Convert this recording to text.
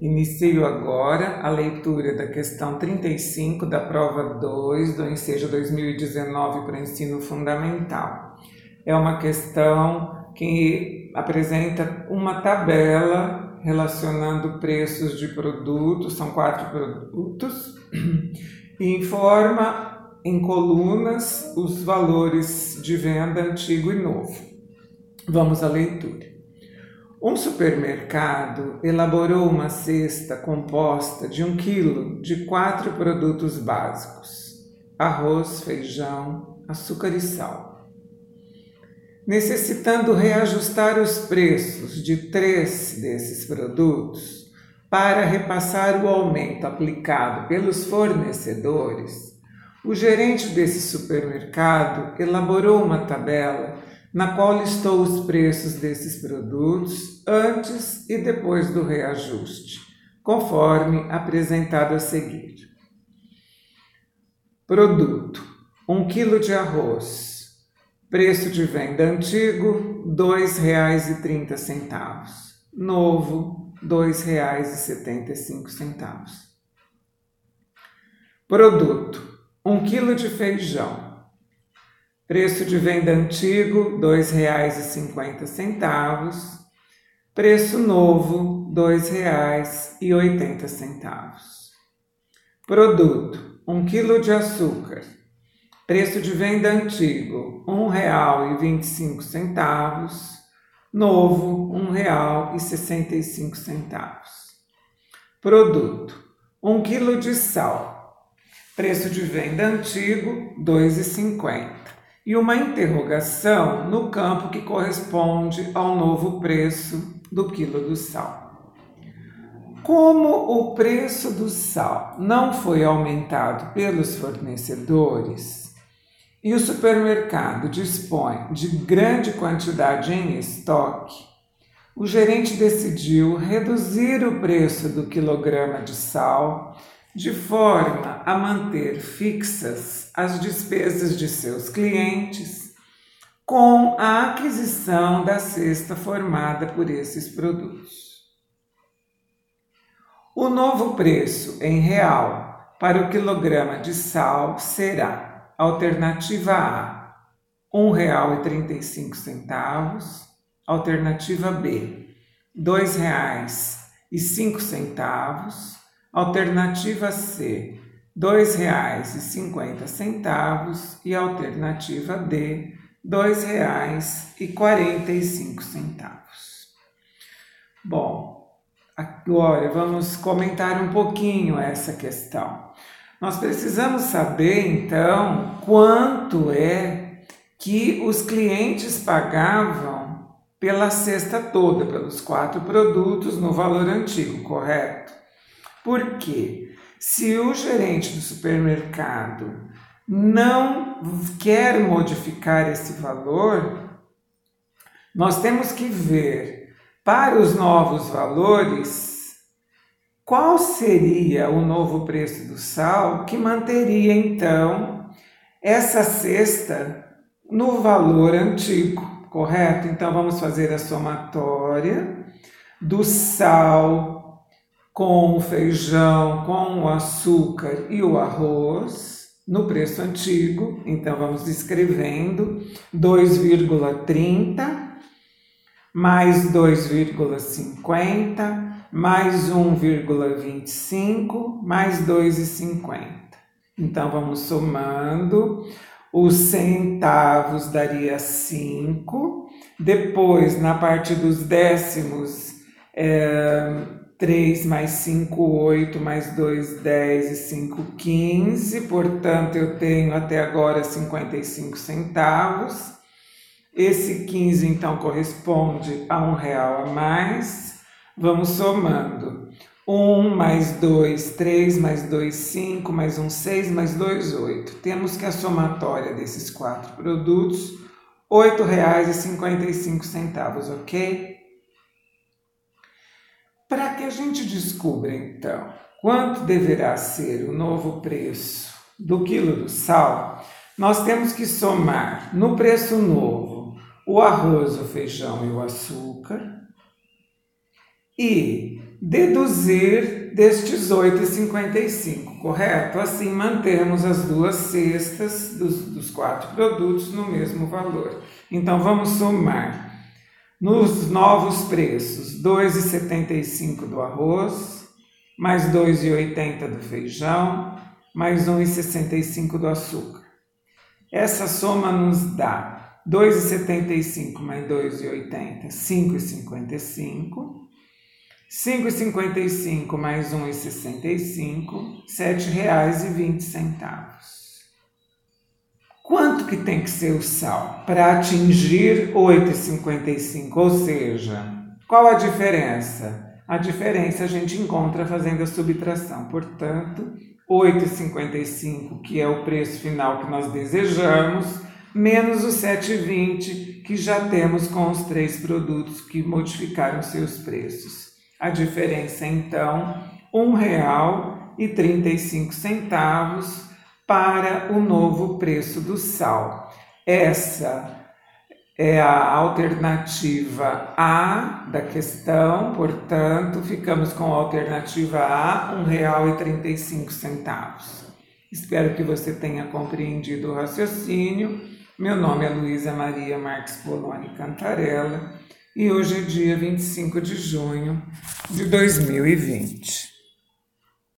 Inicio agora a leitura da questão 35 da prova 2 do Ensejo 2019 para ensino fundamental. É uma questão que apresenta uma tabela relacionando preços de produtos, são quatro produtos, e informa em colunas os valores de venda antigo e novo. Vamos à leitura. Um supermercado elaborou uma cesta composta de um quilo de quatro produtos básicos: arroz, feijão, açúcar e sal. Necessitando reajustar os preços de três desses produtos para repassar o aumento aplicado pelos fornecedores, o gerente desse supermercado elaborou uma tabela na qual listou os preços desses produtos antes e depois do reajuste, conforme apresentado a seguir. Produto: 1 kg de arroz. Preço de venda antigo: R$ 2,30. Novo: R$ 2,75. Produto: 1 kg de feijão Preço de venda antigo, R$ 2,50. Preço novo, R$ 2,80. Produto: 1 kg de açúcar. Preço de venda antigo, R$ 1,25. Novo, R$ 1,65. Produto: 1 kg de sal. Preço de venda antigo, R$ 2,50 e uma interrogação no campo que corresponde ao novo preço do quilo do sal. Como o preço do sal não foi aumentado pelos fornecedores e o supermercado dispõe de grande quantidade em estoque, o gerente decidiu reduzir o preço do quilograma de sal de forma a manter fixas as despesas de seus clientes com a aquisição da cesta formada por esses produtos. O novo preço em real para o quilograma de sal será alternativa A R$ 1,35, alternativa B R$ 2,05 Alternativa C, R$ 2,50 e alternativa D, R$ 2,45. Bom, agora vamos comentar um pouquinho essa questão. Nós precisamos saber então quanto é que os clientes pagavam pela cesta toda, pelos quatro produtos no valor antigo, correto? Porque se o gerente do supermercado não quer modificar esse valor, nós temos que ver para os novos valores qual seria o novo preço do sal que manteria então essa cesta no valor antigo, correto? Então vamos fazer a somatória do sal com o feijão, com o açúcar e o arroz no preço antigo. Então vamos escrevendo 2,30 mais 2,50 mais 1,25 mais 2,50. Então vamos somando. Os centavos daria 5. Depois, na parte dos décimos, é, 3 mais 5, 8, mais 2, 10 e 5, 15. Portanto, eu tenho até agora 55 centavos. Esse 15, então, corresponde a um real a mais. Vamos somando. 1 mais 2, 3 mais 2, 5, mais 1, 6, mais 2, 8. Temos que a somatória desses quatro produtos, R$ 8,55, ok? Que a gente descubra então quanto deverá ser o novo preço do quilo do sal, nós temos que somar no preço novo o arroz, o feijão e o açúcar e deduzir destes 8,55, correto? Assim mantemos as duas cestas dos, dos quatro produtos no mesmo valor. Então vamos somar. Nos novos preços, 2,75 do arroz, mais 2,80 do feijão, mais 1,65 do açúcar. Essa soma nos dá 2,75 mais 2,80, 5,55. 5,55 mais 1,65, R$ 7,20. Quanto que tem que ser o sal para atingir 8,55? Ou seja, qual a diferença? A diferença a gente encontra fazendo a subtração. Portanto, 8,55, que é o preço final que nós desejamos, menos o 7,20 que já temos com os três produtos que modificaram seus preços. A diferença então, R$ 1,35 para o novo preço do sal. Essa é a alternativa A da questão, portanto, ficamos com a alternativa A, R$ 1,35. Espero que você tenha compreendido o raciocínio. Meu nome é Luísa Maria Marques Poloni Cantarella e hoje é dia 25 de junho de 2020.